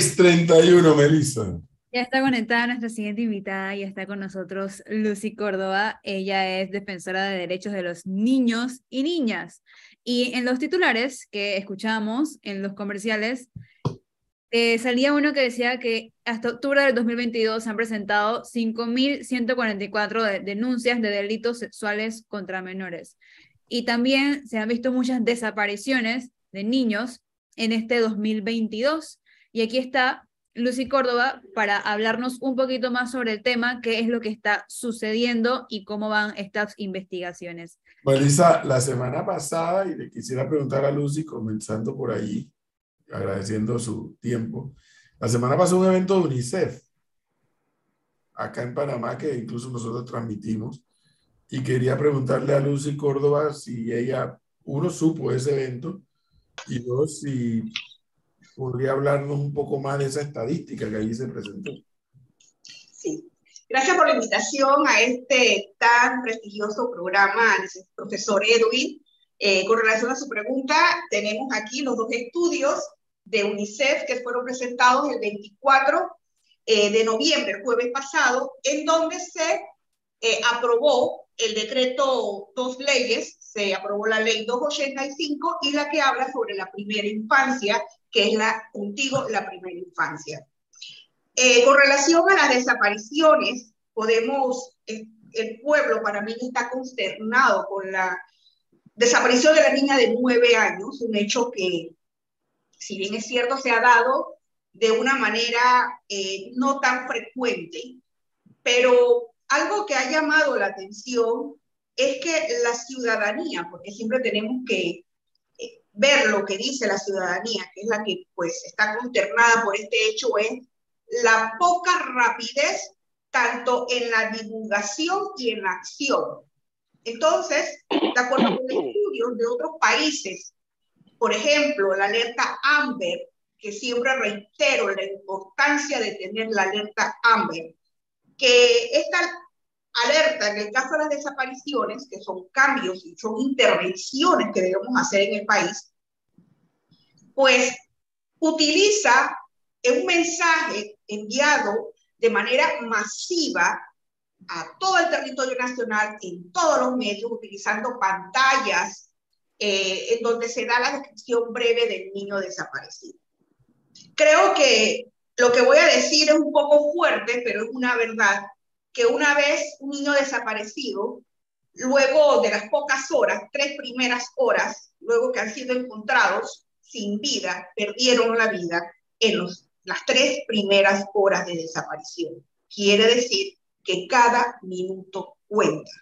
6:31, Melissa. Ya está conectada nuestra siguiente invitada, y está con nosotros Lucy Córdoba. Ella es defensora de derechos de los niños y niñas. Y en los titulares que escuchamos, en los comerciales, eh, salía uno que decía que hasta octubre del 2022 se han presentado 5.144 denuncias de delitos sexuales contra menores. Y también se han visto muchas desapariciones de niños en este 2022. Y aquí está Lucy Córdoba para hablarnos un poquito más sobre el tema, qué es lo que está sucediendo y cómo van estas investigaciones. Melissa, la semana pasada, y le quisiera preguntar a Lucy, comenzando por ahí, agradeciendo su tiempo, la semana pasó un evento de UNICEF, acá en Panamá, que incluso nosotros transmitimos, y quería preguntarle a Lucy Córdoba si ella, uno, supo ese evento, y dos, si podría hablarnos un poco más de esa estadística que allí se presentó. Sí, gracias por la invitación a este tan prestigioso programa, profesor Edwin. Eh, con relación a su pregunta, tenemos aquí los dos estudios de UNICEF que fueron presentados el 24 eh, de noviembre, el jueves pasado, en donde se eh, aprobó el decreto, dos leyes, se aprobó la ley 285 y la que habla sobre la primera infancia que es la, contigo, la primera infancia. Eh, con relación a las desapariciones, podemos, el pueblo para mí está consternado con la desaparición de la niña de nueve años, un hecho que, si bien es cierto, se ha dado de una manera eh, no tan frecuente, pero algo que ha llamado la atención es que la ciudadanía, porque siempre tenemos que ver lo que dice la ciudadanía, que es la que pues está consternada por este hecho, es la poca rapidez tanto en la divulgación y en la acción. Entonces, de acuerdo con estudios de otros países, por ejemplo, la alerta AMBER, que siempre reitero la importancia de tener la alerta AMBER, que esta alerta en el caso de las desapariciones, que son cambios y son intervenciones que debemos hacer en el país, pues utiliza un mensaje enviado de manera masiva a todo el territorio nacional, en todos los medios, utilizando pantallas eh, en donde se da la descripción breve del niño desaparecido. Creo que lo que voy a decir es un poco fuerte, pero es una verdad que una vez un niño desaparecido, luego de las pocas horas, tres primeras horas, luego que han sido encontrados sin vida, perdieron la vida en los, las tres primeras horas de desaparición. Quiere decir que cada minuto cuenta.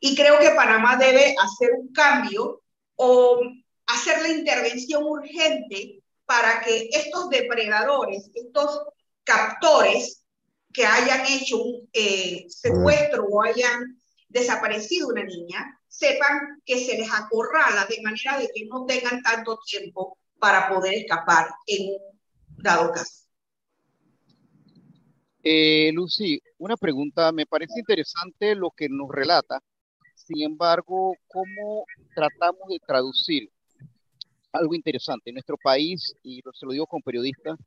Y creo que Panamá debe hacer un cambio o hacer la intervención urgente para que estos depredadores, estos captores, que hayan hecho un eh, secuestro o hayan desaparecido una niña, sepan que se les acorrala de manera de que no tengan tanto tiempo para poder escapar en dado caso. Eh, Lucy, una pregunta, me parece interesante lo que nos relata, sin embargo, ¿cómo tratamos de traducir algo interesante? En nuestro país, y se lo digo con periodistas,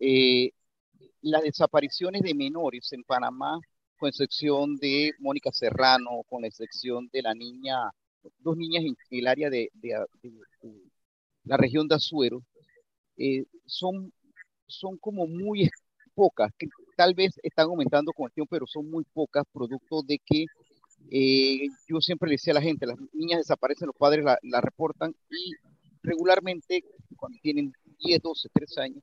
eh, las desapariciones de menores en Panamá, con excepción de Mónica Serrano, con la excepción de la niña, dos niñas en el área de, la región de Azuero, eh, son, son como muy pocas, que tal vez están aumentando con el tiempo, pero son muy pocas, producto de que eh, yo siempre le decía a la gente, las niñas desaparecen, los padres la, la reportan y regularmente cuando tienen 10, 12, 13 años,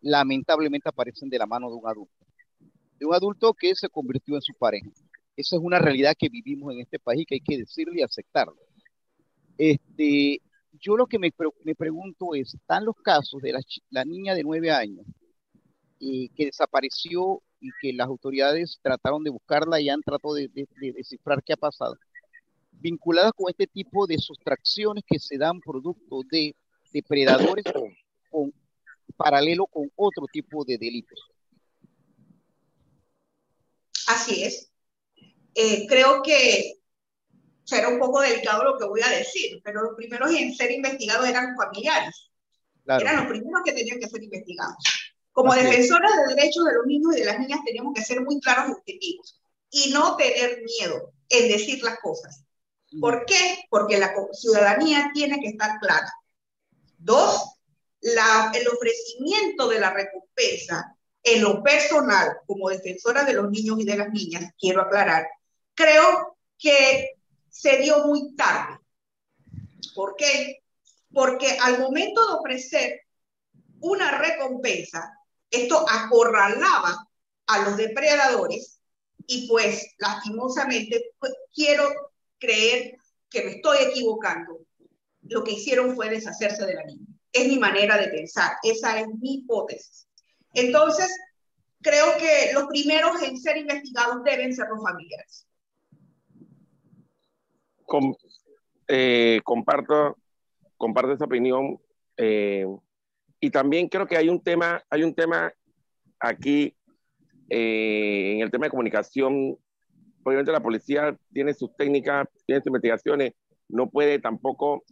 lamentablemente aparecen de la mano de un adulto, de un adulto que se convirtió en su pareja. Esa es una realidad que vivimos en este país que hay que decirlo y aceptarlo. Este, yo lo que me, me pregunto es, ¿están los casos de la, la niña de nueve años eh, que desapareció y que las autoridades trataron de buscarla y han tratado de, de, descifrar qué ha pasado, vinculadas con este tipo de sustracciones que se dan producto de depredadores con, con paralelo con otro tipo de delitos. Así es. Eh, creo que será un poco delicado lo que voy a decir, pero los primeros en ser investigados eran familiares. Eran los primeros que tenían que ser investigados. Como defensoras de derechos de los niños y de las niñas tenemos que ser muy claros y objetivos y no tener miedo en decir las cosas. ¿Por qué? Porque la ciudadanía tiene que estar clara. Dos, la, el ofrecimiento de la recompensa en lo personal, como defensora de los niños y de las niñas, quiero aclarar, creo que se dio muy tarde. ¿Por qué? Porque al momento de ofrecer una recompensa, esto acorralaba a los depredadores y pues lastimosamente pues, quiero creer que me estoy equivocando. Lo que hicieron fue deshacerse de la niña. Es mi manera de pensar, esa es mi hipótesis. Entonces, creo que los primeros en ser investigados deben ser los familiares. Eh, comparto, comparto esa opinión. Eh, y también creo que hay un tema, hay un tema aquí eh, en el tema de comunicación. Obviamente la policía tiene sus técnicas, tiene sus investigaciones, no puede tampoco,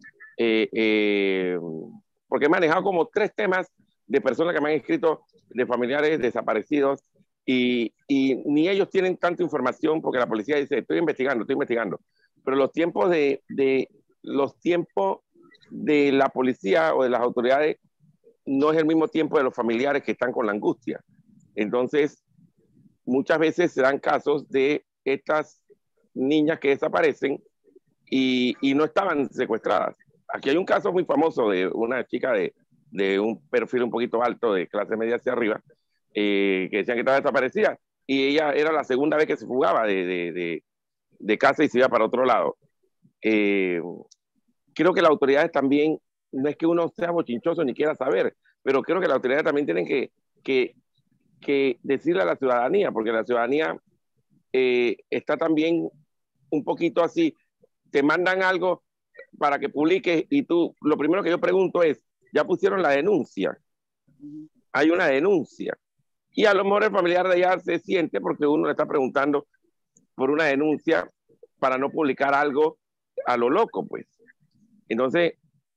porque he manejado como tres temas de personas que me han escrito de familiares desaparecidos y, y, ni ellos tienen tanta información porque la policía dice, estoy investigando, estoy investigando. Pero los tiempos de, de los tiempos de la policía o de las autoridades no es el mismo tiempo de los familiares que están con la angustia. Entonces, muchas veces se dan casos de estas niñas que desaparecen y, y no estaban secuestradas. Aquí hay un caso muy famoso de una chica de de un perfil un poquito alto de clase media hacia arriba, eh, que decían que estaba desaparecida, y ella era la segunda vez que se fugaba de, de, de, casa y se iba para otro lado. Eh, creo que las autoridades también, no es que uno sea bochinchoso ni quiera saber, pero creo que las autoridades también tienen que, que, que decirle a la ciudadanía, porque la ciudadanía eh, está también un poquito así, te mandan algo para que publiques y tú, lo primero que yo pregunto es, ya pusieron la denuncia. Hay una denuncia. Y a lo mejor el familiar de allá se siente porque uno le está preguntando por una denuncia para no publicar algo a lo loco, pues. Entonces,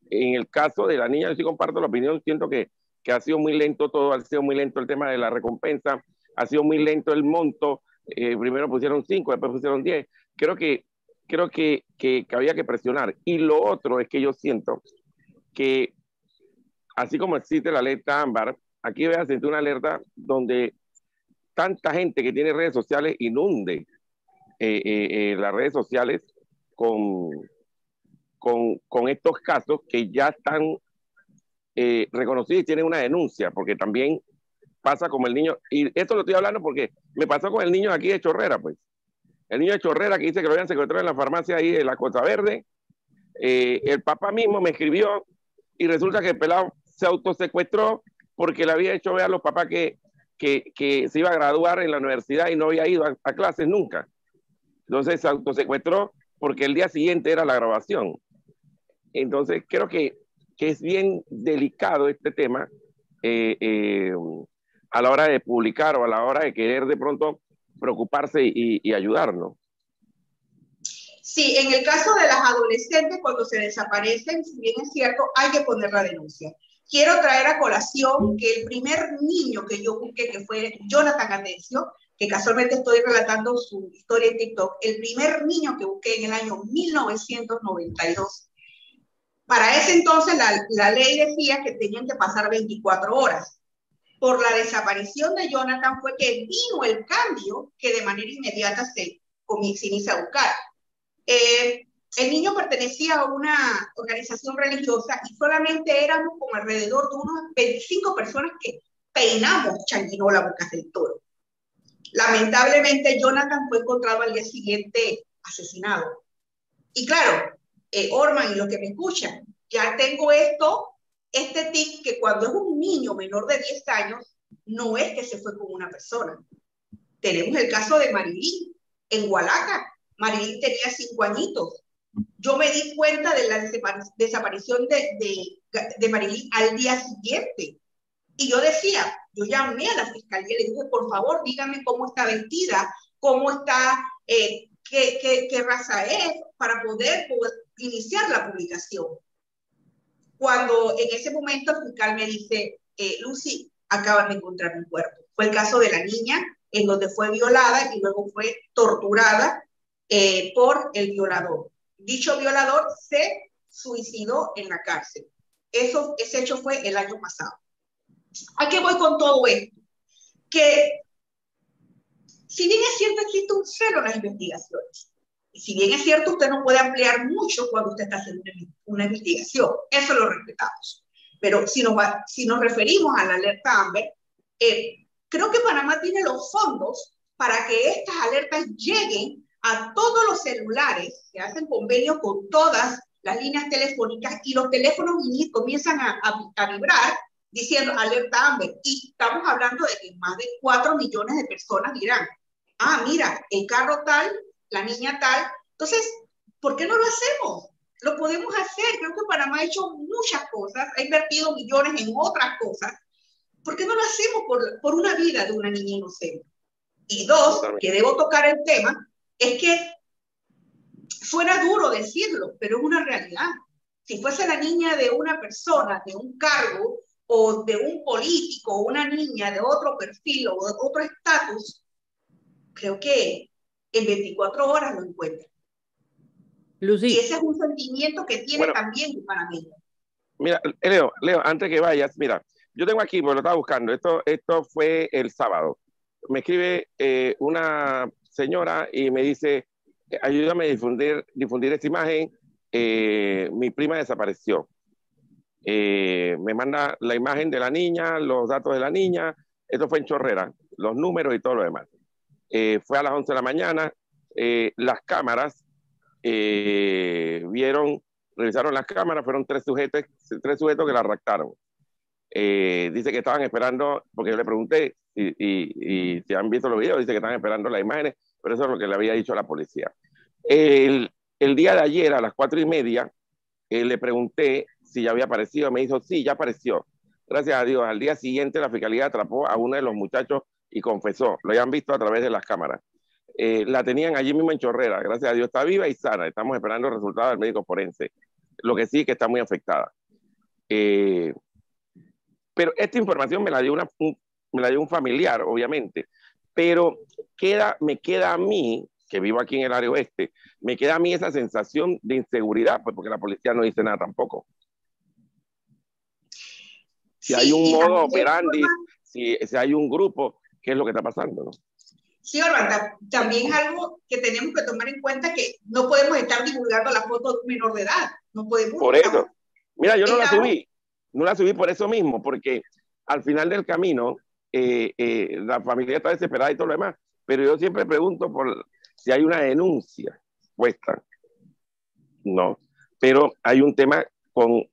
en el caso de la niña, yo sí comparto la opinión, siento que, que ha sido muy lento todo, ha sido muy lento el tema de la recompensa, ha sido muy lento el monto, eh, primero pusieron cinco, después pusieron diez. Creo que, creo que, que, había que presionar. Y lo otro es que yo siento que así como existe la alerta ámbar, aquí voy a sentir una alerta donde tanta gente que tiene redes sociales inunde eh, eh, eh, las redes sociales con, con, con, estos casos que ya están reconocidos y tienen una denuncia, porque también pasa como el niño, y esto lo estoy hablando porque me pasó con el niño aquí de Chorrera, pues. El niño de Chorrera que dice que lo habían secuestrado en la farmacia ahí de la Costa Verde. el papá mismo me escribió y resulta que el pelado se autosecuestró porque le había hecho ver a los papás que, que, que, se iba a graduar en la universidad y no había ido a, clases nunca. Entonces se autosecuestró porque el día siguiente era la grabación. Entonces creo que, que es bien delicado este tema eh, eh, a la hora de publicar o a la hora de querer de pronto preocuparse y, y ayudarnos. Sí, en el caso de las adolescentes, cuando se desaparecen, si bien es cierto, hay que poner la denuncia. Quiero traer a colación que el primer niño que yo busqué, que fue Jonathan Atencio, que casualmente estoy relatando su historia en TikTok, el primer niño que busqué en el año 1992. Para ese entonces la, la ley decía que tenían que pasar 24 horas. Por la desaparición de Jonathan fue que vino el cambio que de manera inmediata se, se inicia a buscar. Eh, el niño pertenecía a una organización religiosa y solamente éramos como alrededor de unos 25 personas que peinamos Changuinola Bocas del Toro. Lamentablemente, Jonathan fue encontrado al día siguiente asesinado. Y claro, eh, Orman y los que me escuchan, ya tengo esto, este tic que cuando es un niño menor de 10 años, no es que se fue con una persona. Tenemos el caso de Marilyn en Hualaca. Marilyn tenía cinco añitos yo me di cuenta de la desaparición de, de, de Marilyn al día siguiente. Y yo decía, yo llamé a la fiscalía y le dije, por favor, dígame cómo está vestida, cómo está, eh, qué, qué, qué, raza es, para poder iniciar la publicación. Cuando en ese momento el fiscal me dice, eh, Lucy, acaban de encontrar un cuerpo. Fue el caso de la niña, en donde fue violada y luego fue torturada eh, por el violador. Dicho violador se suicidó en la cárcel. Eso, ese hecho fue el año pasado. ¿A qué voy con todo esto? Que si bien es cierto, existe un cero en las investigaciones. Si bien es cierto, usted no puede ampliar mucho cuando usted está haciendo una investigación. Eso lo respetamos. Pero si nos, si nos referimos a la alerta Amber, eh, creo que Panamá tiene los fondos para que estas alertas lleguen a todos los celulares que hacen convenio con todas las líneas telefónicas y los teléfonos comienzan a, a, vibrar diciendo alerta Amber. Y estamos hablando de que más de 4 millones de personas dirán, ah, mira, el carro tal, la niña tal. Entonces, ¿por qué no lo hacemos? Lo podemos hacer. Creo que Panamá ha hecho muchas cosas, ha invertido millones en otras cosas. ¿Por qué no lo hacemos por, por una vida de una niña inocente? Y dos, que debo tocar el tema, es que suena duro decirlo, pero es una realidad. Si fuese la niña de una persona, de un cargo, o de un político, o una niña de otro perfil o de otro estatus, creo que en 24 horas lo encuentra. Lucy. Y ese es un sentimiento que tiene también para mí. Mira, Leo, Leo, antes que vayas, mira, yo tengo aquí, porque lo estaba buscando, esto, esto fue el sábado. Me escribe eh, una señora y me dice, ayúdame a difundir, difundir esta imagen, eh, mi prima desapareció. Eh, me manda la imagen de la niña, los datos de la niña, esto fue en Chorrera, los números y todo lo demás. Eh, fue a las 11 de la mañana, las cámaras vieron, revisaron las cámaras, fueron tres sujetos, tres sujetos que la raptaron. dice que estaban esperando, porque yo le pregunté y, y, y si han visto los videos, dice que están esperando las imágenes pero eso es lo que le había dicho a la policía. El, el día de ayer a las cuatro y media eh, le pregunté si ya había aparecido, me dijo, sí, ya apareció. Gracias a Dios, al día siguiente la fiscalía atrapó a uno de los muchachos y confesó, lo habían visto a través de las cámaras. Eh, la tenían allí mismo en Chorrera, gracias a Dios está viva y sana, estamos esperando el resultado del médico forense. Lo que sí que está muy afectada. Eh, pero esta información me la dio una, me la dio un familiar, obviamente pero queda, me queda a mí, que vivo aquí en el área oeste, me queda a mí esa sensación de inseguridad, pues porque la policía no dice nada tampoco. Si hay un modo operandi, si, si, hay un grupo, ¿qué es lo que está pasando? No? Sí, Orlando, también es algo que tenemos que tomar en cuenta que no podemos estar divulgando la foto de un menor de edad. No podemos. Por eso. Mira, yo no la subí. No la subí por eso mismo, porque al final del camino eh, eh, la familia está desesperada y todo lo demás, pero yo siempre pregunto por si hay una denuncia puesta. No, pero hay un tema con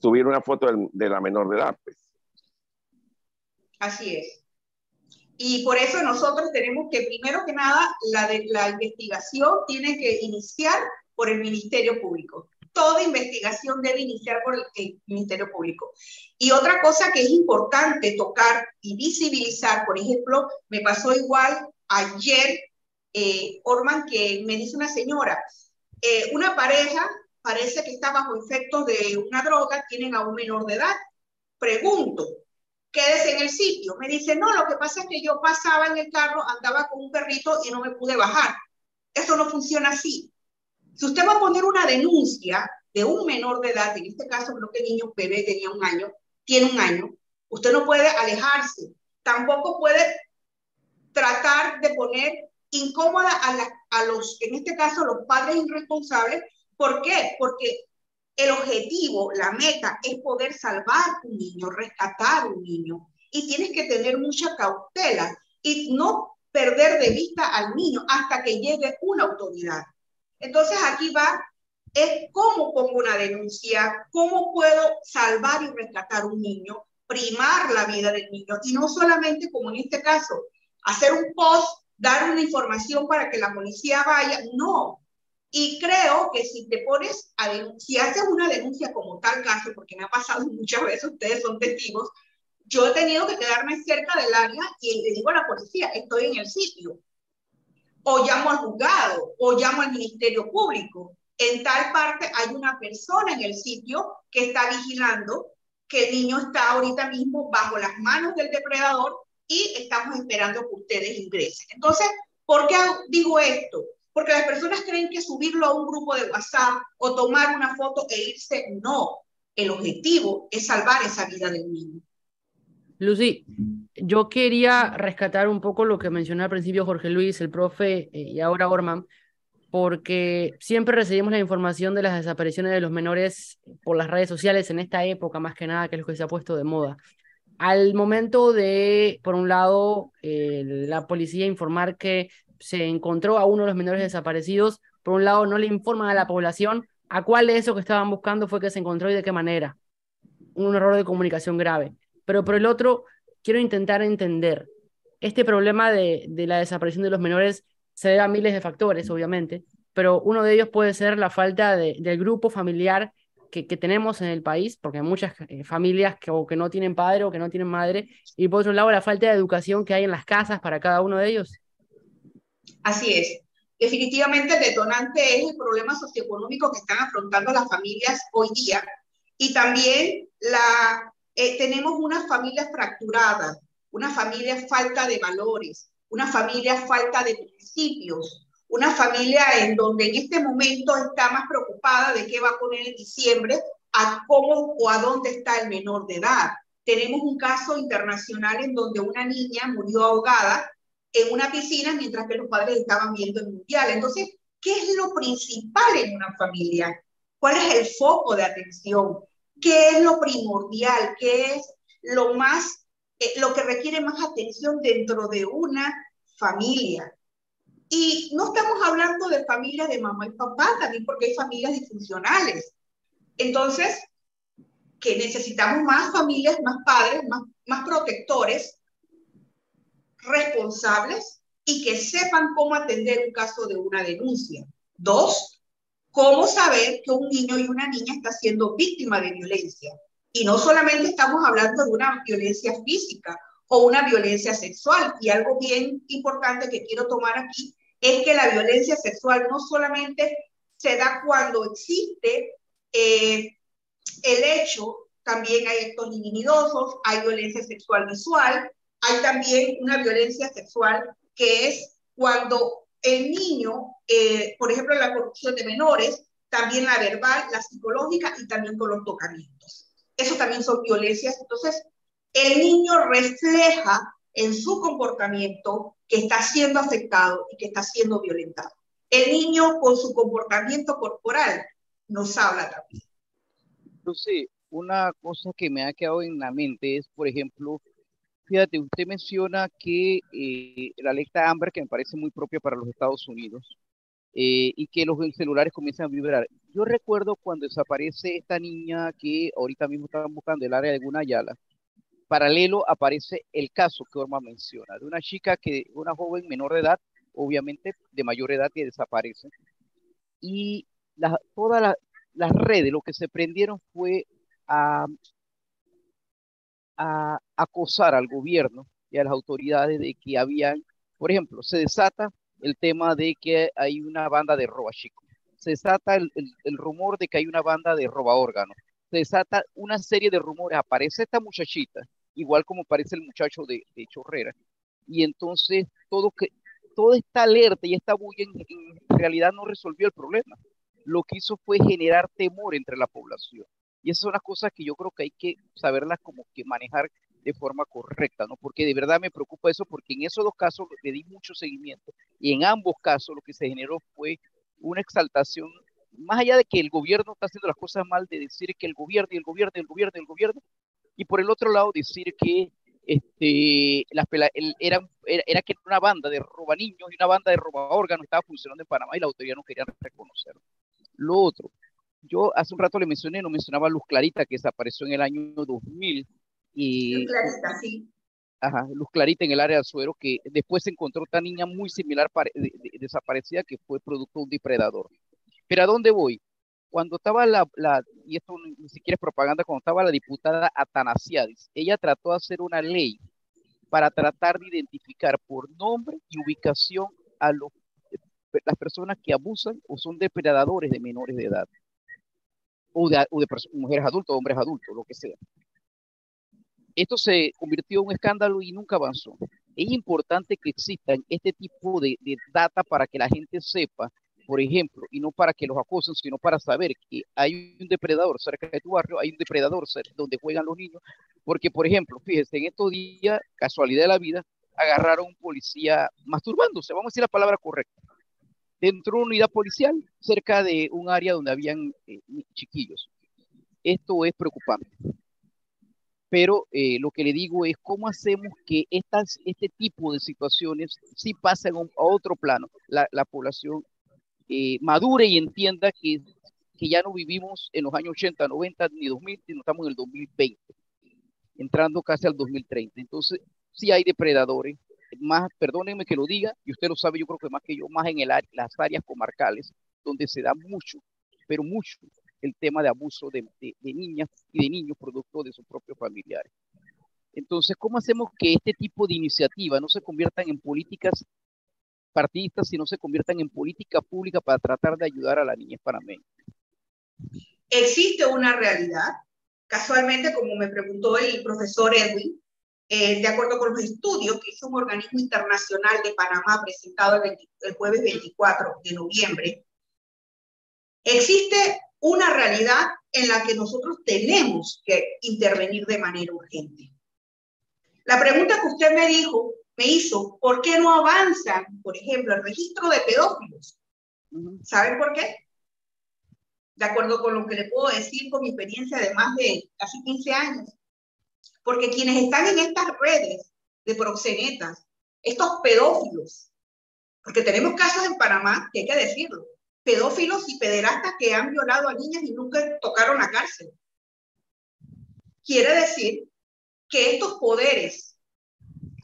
subir una foto de, la menor de edad. Pues. Así es. Y por eso nosotros tenemos que, primero que nada, la, de, la investigación tiene que iniciar por el Ministerio Público toda investigación debe iniciar por el, Ministerio Público. Y otra cosa que es importante tocar y visibilizar, por ejemplo, me pasó igual ayer, eh, Orman, que me dice una señora, eh, una pareja parece que está bajo efectos de una droga, tienen a un menor de edad. Pregunto, quédese en el sitio. Me dice, no, lo que pasa es que yo pasaba en el carro, andaba con un perrito y no me pude bajar. Eso no funciona así. Si usted va a poner una denuncia de un menor de edad, en este caso creo que el niño bebé tenía un año, tiene un año, usted no puede alejarse, tampoco puede tratar de poner incómoda a, los, en este caso, los padres irresponsables. ¿Por qué? Porque el objetivo, la meta es poder salvar un niño, rescatar un niño. Y tienes que tener mucha cautela y no perder de vista al niño hasta que llegue una autoridad. Entonces aquí va, es cómo pongo una denuncia, cómo puedo salvar y rescatar un niño, primar la vida del niño y no solamente como en este caso, hacer un post, dar una información para que la policía vaya, no. Y creo que si te pones a si haces una denuncia como tal caso, porque me ha pasado muchas veces, ustedes son testigos, yo he tenido que quedarme cerca del área y le digo a la policía, estoy en el sitio o llamo al juzgado, o llamo al Ministerio Público. En tal parte hay una persona en el sitio que está vigilando que el niño está ahorita mismo bajo las manos del depredador y estamos esperando que ustedes ingresen. Entonces, ¿por qué digo esto? Porque las personas creen que subirlo a un grupo de WhatsApp o tomar una foto e irse, no. El objetivo es salvar esa vida del niño. Lucy, yo quería rescatar un poco lo que mencionó al principio Jorge Luis, el profe eh, y ahora Orman, porque siempre recibimos la información de las desapariciones de los menores por las redes sociales en esta época, más que nada, que es lo que se ha puesto de moda. Al momento de, por un lado, eh, la policía informar que se encontró a uno de los menores desaparecidos, por un lado no le informan a la población a cuál de esos que estaban buscando fue que se encontró y de qué manera. Un error de comunicación grave. Pero por el otro, quiero intentar entender este problema de, de la desaparición de los menores se debe a miles de factores, obviamente, pero uno de ellos puede ser la falta de, del grupo familiar que, que, tenemos en el país, porque hay muchas eh, familias que, o que no tienen padre o que no tienen madre, y por otro lado la falta de educación que hay en las casas para cada uno de ellos. Así es. Definitivamente el detonante es el problema socioeconómico que están afrontando las familias hoy día y también la, eh, tenemos una familia fracturada, una familia falta de valores, una familia falta de principios, una familia en donde en este momento está más preocupada de qué va a poner en diciembre, a cómo o a dónde está el menor de edad. Tenemos un caso internacional en donde una niña murió ahogada en una piscina mientras que los padres estaban viendo el mundial. Entonces, ¿qué es lo principal en una familia? ¿Cuál es el foco de atención? ¿Qué es lo primordial? ¿Qué es lo más eh, lo que requiere más atención dentro de una familia. Y no estamos hablando de familias de mamá y papá, también porque hay familias disfuncionales. Entonces, que necesitamos más familias, más padres, más, más protectores, responsables y que sepan cómo atender un caso de una denuncia. Dos, cómo saber que un niño y una niña está siendo víctima de violencia. Y no solamente estamos hablando de una violencia física o una violencia sexual. Y algo bien importante que quiero tomar aquí es que la violencia sexual no solamente se da cuando existe eh, el hecho, también hay actos inimidosos, hay violencia sexual visual, hay también una violencia sexual que es cuando el niño, eh, por ejemplo, la corrupción de menores, también la verbal, la psicológica y también con los tocamientos eso también son violencias. Entonces, el niño refleja en su comportamiento que está siendo afectado y que está siendo violentado. El niño con su comportamiento corporal nos habla también. Entonces, una cosa que me ha quedado en la mente es, por ejemplo, fíjate, usted menciona que eh, la alerta Amber, que me parece muy propia para los Estados Unidos, eh, y que los celulares comienzan a vibrar. Yo recuerdo cuando desaparece esta niña que ahorita mismo estaban buscando el área de Gunayala, paralelo aparece el caso que Orma menciona, de una chica que, una joven menor de edad, obviamente de mayor edad que desaparece. Y todas las redes, lo que se prendieron fue a, a acosar al gobierno y a las autoridades de que habían, por ejemplo, se desata el tema de que hay una banda de roba chico. Se desata el, rumor de que hay una banda de roba órgano. Se desata una serie de rumores. Aparece esta muchachita, igual como aparece el muchacho de, Chorrera. Y entonces todo, que, toda esta alerta y esta bulla en, realidad no resolvió el problema. Lo que hizo fue generar temor entre la población. Y esas son las cosas que yo creo que hay que saberlas como que manejar de forma correcta, ¿no? Porque de verdad me preocupa eso, porque en esos dos casos le di mucho seguimiento y en ambos casos lo que se generó fue una exaltación, más allá de que el gobierno está haciendo las cosas mal, de decir que el gobierno y el gobierno y el gobierno y el gobierno, y por el otro lado decir que este, las era, era, que una banda de roba niños y una banda de roba órganos estaba funcionando en Panamá y la autoridad no quería reconocerlo. Lo otro, yo hace un rato le mencioné, no mencionaba Luz Clarita, que desapareció en el año 2000 y, Luz Clarita, sí. Ajá, Luz Clarita en el área de Azuero, que después se encontró otra niña muy similar, desaparecida, que fue producto de un depredador. Pero ¿a dónde voy? Cuando estaba la, la, y esto ni siquiera es propaganda, cuando estaba la diputada Atanasiadis, ella trató de hacer una ley para tratar de identificar por nombre y ubicación a los, las personas que abusan o son depredadores de menores de edad, o de, o de mujeres adultas, hombres adultos, lo que sea. esto se convirtió en un escándalo y nunca avanzó. Es importante que existan este tipo de, de data para que la gente sepa por ejemplo, y no para que los acosen, sino para saber que hay un depredador cerca de tu barrio, hay un depredador donde juegan los niños, porque, por ejemplo, fíjense, en estos días, casualidad de la vida, agarraron a un policía masturbándose, vamos a decir la palabra correcta, dentro de una unidad policial, cerca de un área donde habían eh, chiquillos. Esto es preocupante. Pero eh, lo que le digo es cómo hacemos que estas, este tipo de situaciones sí pasen a, otro plano. La, la población eh, madure y entienda que, que ya no vivimos en los años 80, 90 ni 2000, sino estamos en el 2020, entrando casi al 2030. Entonces, sí hay depredadores, más, perdónenme que lo diga, y usted lo sabe, yo creo que más que yo, más en el, las áreas comarcales, donde se da mucho, pero mucho, el tema de abuso de, de, niñas y de niños producto de sus propios familiares. Entonces, ¿cómo hacemos que este tipo de iniciativas no se conviertan en políticas partidistas, no se conviertan en política pública para tratar de ayudar a la niñez panameña. Existe una realidad, casualmente, como me preguntó el profesor Edwin, eh, de acuerdo con los estudios que hizo un organismo internacional de Panamá presentado el, el jueves 24 de noviembre, existe una realidad en la que nosotros tenemos que intervenir de manera urgente. La pregunta que usted me dijo me hizo, ¿por qué no avanzan, por ejemplo, el registro de pedófilos? ¿Saben por qué? De acuerdo con lo que le puedo decir con mi experiencia de más de casi 15 años. Porque quienes están en estas redes de proxenetas, estos pedófilos, porque tenemos casos en Panamá, que hay que decirlo, pedófilos y pederastas que han violado a niñas y nunca tocaron la cárcel. Quiere decir que estos poderes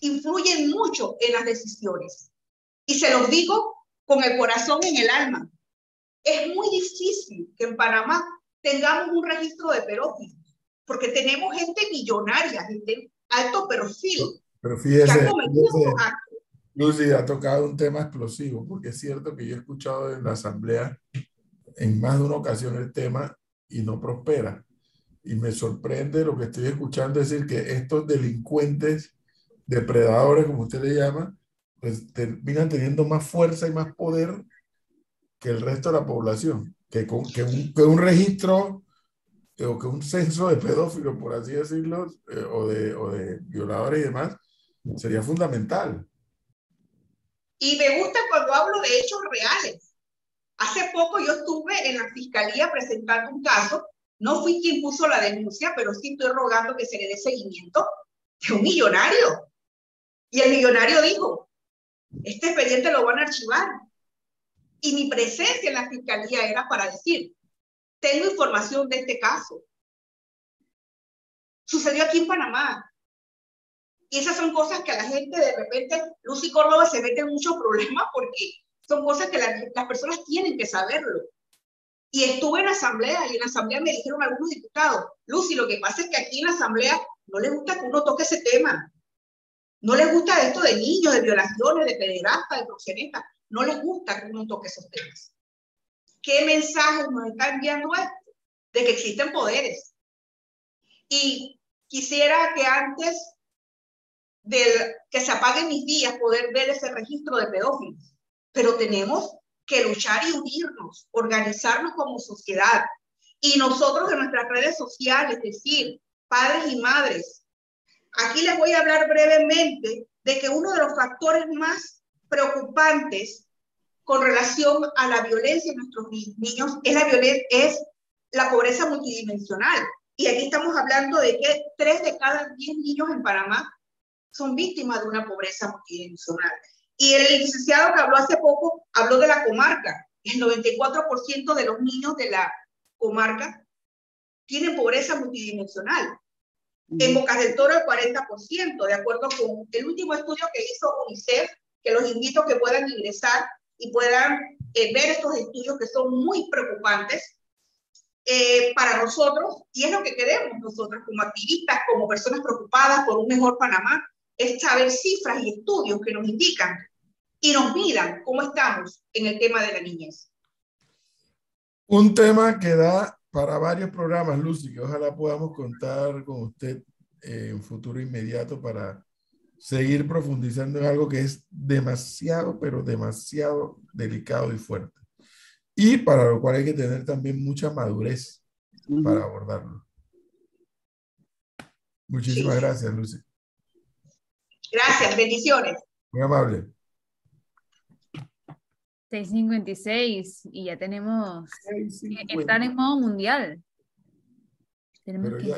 influyen mucho en las decisiones. Y se los digo con el corazón en el alma. Es muy difícil que en Panamá tengamos un registro de pedófilos, porque tenemos gente millonaria, gente alto perfil. Pero fíjese, Lucy ha tocado un tema explosivo, porque es cierto que yo he escuchado en la asamblea en más de una ocasión el tema y no prospera. Y me sorprende lo que estoy escuchando decir que estos delincuentes depredadores, como usted le llama, pues terminan teniendo más fuerza y más poder que el resto de la población, que, con, que, un, que un registro o que un censo de pedófilos, por así decirlo, eh, o, de, o de violadores y demás, sería fundamental. Y me gusta cuando hablo de hechos reales. Hace poco yo estuve en la fiscalía presentando un caso. No fui quien puso la denuncia, pero sí estoy rogando que se le dé seguimiento de un millonario y el millonario dijo, este expediente lo van a archivar. Y mi presencia en la fiscalía era para decir, tengo información de este caso. Sucedió aquí en Panamá. Y esas son cosas que a la gente de repente, Lucy Córdoba se mete en muchos problemas porque son cosas que las personas tienen que saberlo. Y estuve en asamblea y en asamblea me dijeron algunos diputados, Lucy, lo que pasa es que aquí en la asamblea no le gusta que uno toque ese tema. No les gusta esto de niños, de violaciones, de pederastas, de proxenetas. No les gusta que uno toque esos temas. ¿Qué mensaje nos está enviando esto? De que existen poderes. Y quisiera que antes de que se apaguen mis días poder ver ese registro de pedófilos. Pero tenemos que luchar y unirnos, organizarnos como sociedad. Y nosotros en nuestras redes sociales, es decir, padres y madres, Aquí les voy a hablar brevemente de que uno de los factores más preocupantes con relación a la violencia en nuestros niños es la, es la pobreza multidimensional. Y aquí estamos hablando de que tres de cada diez niños en Panamá son víctimas de una pobreza multidimensional. Y el licenciado que habló hace poco habló de la comarca. El 94% de los niños de la comarca tienen pobreza multidimensional. En Bocas del Toro el 40%, de acuerdo con el último estudio que hizo UNICEF, que los invito a que puedan ingresar y puedan eh, ver estos estudios que son muy preocupantes eh, para nosotros, y es lo que queremos nosotros como activistas, como personas preocupadas por un mejor Panamá, es saber cifras y estudios que nos indican y nos miran cómo estamos en el tema de la niñez. Un tema que da para varios programas, Lucy, que ojalá podamos contar con usted eh, en futuro inmediato para seguir profundizando en algo que es demasiado, pero demasiado delicado y fuerte. Y para lo cual hay que tener también mucha madurez para abordarlo. Muchísimas Sí. gracias, Lucy. Gracias, bendiciones. Muy amable. 6.56 y ya tenemos 6:50. entrar en modo mundial. Tenemos Pero que ya,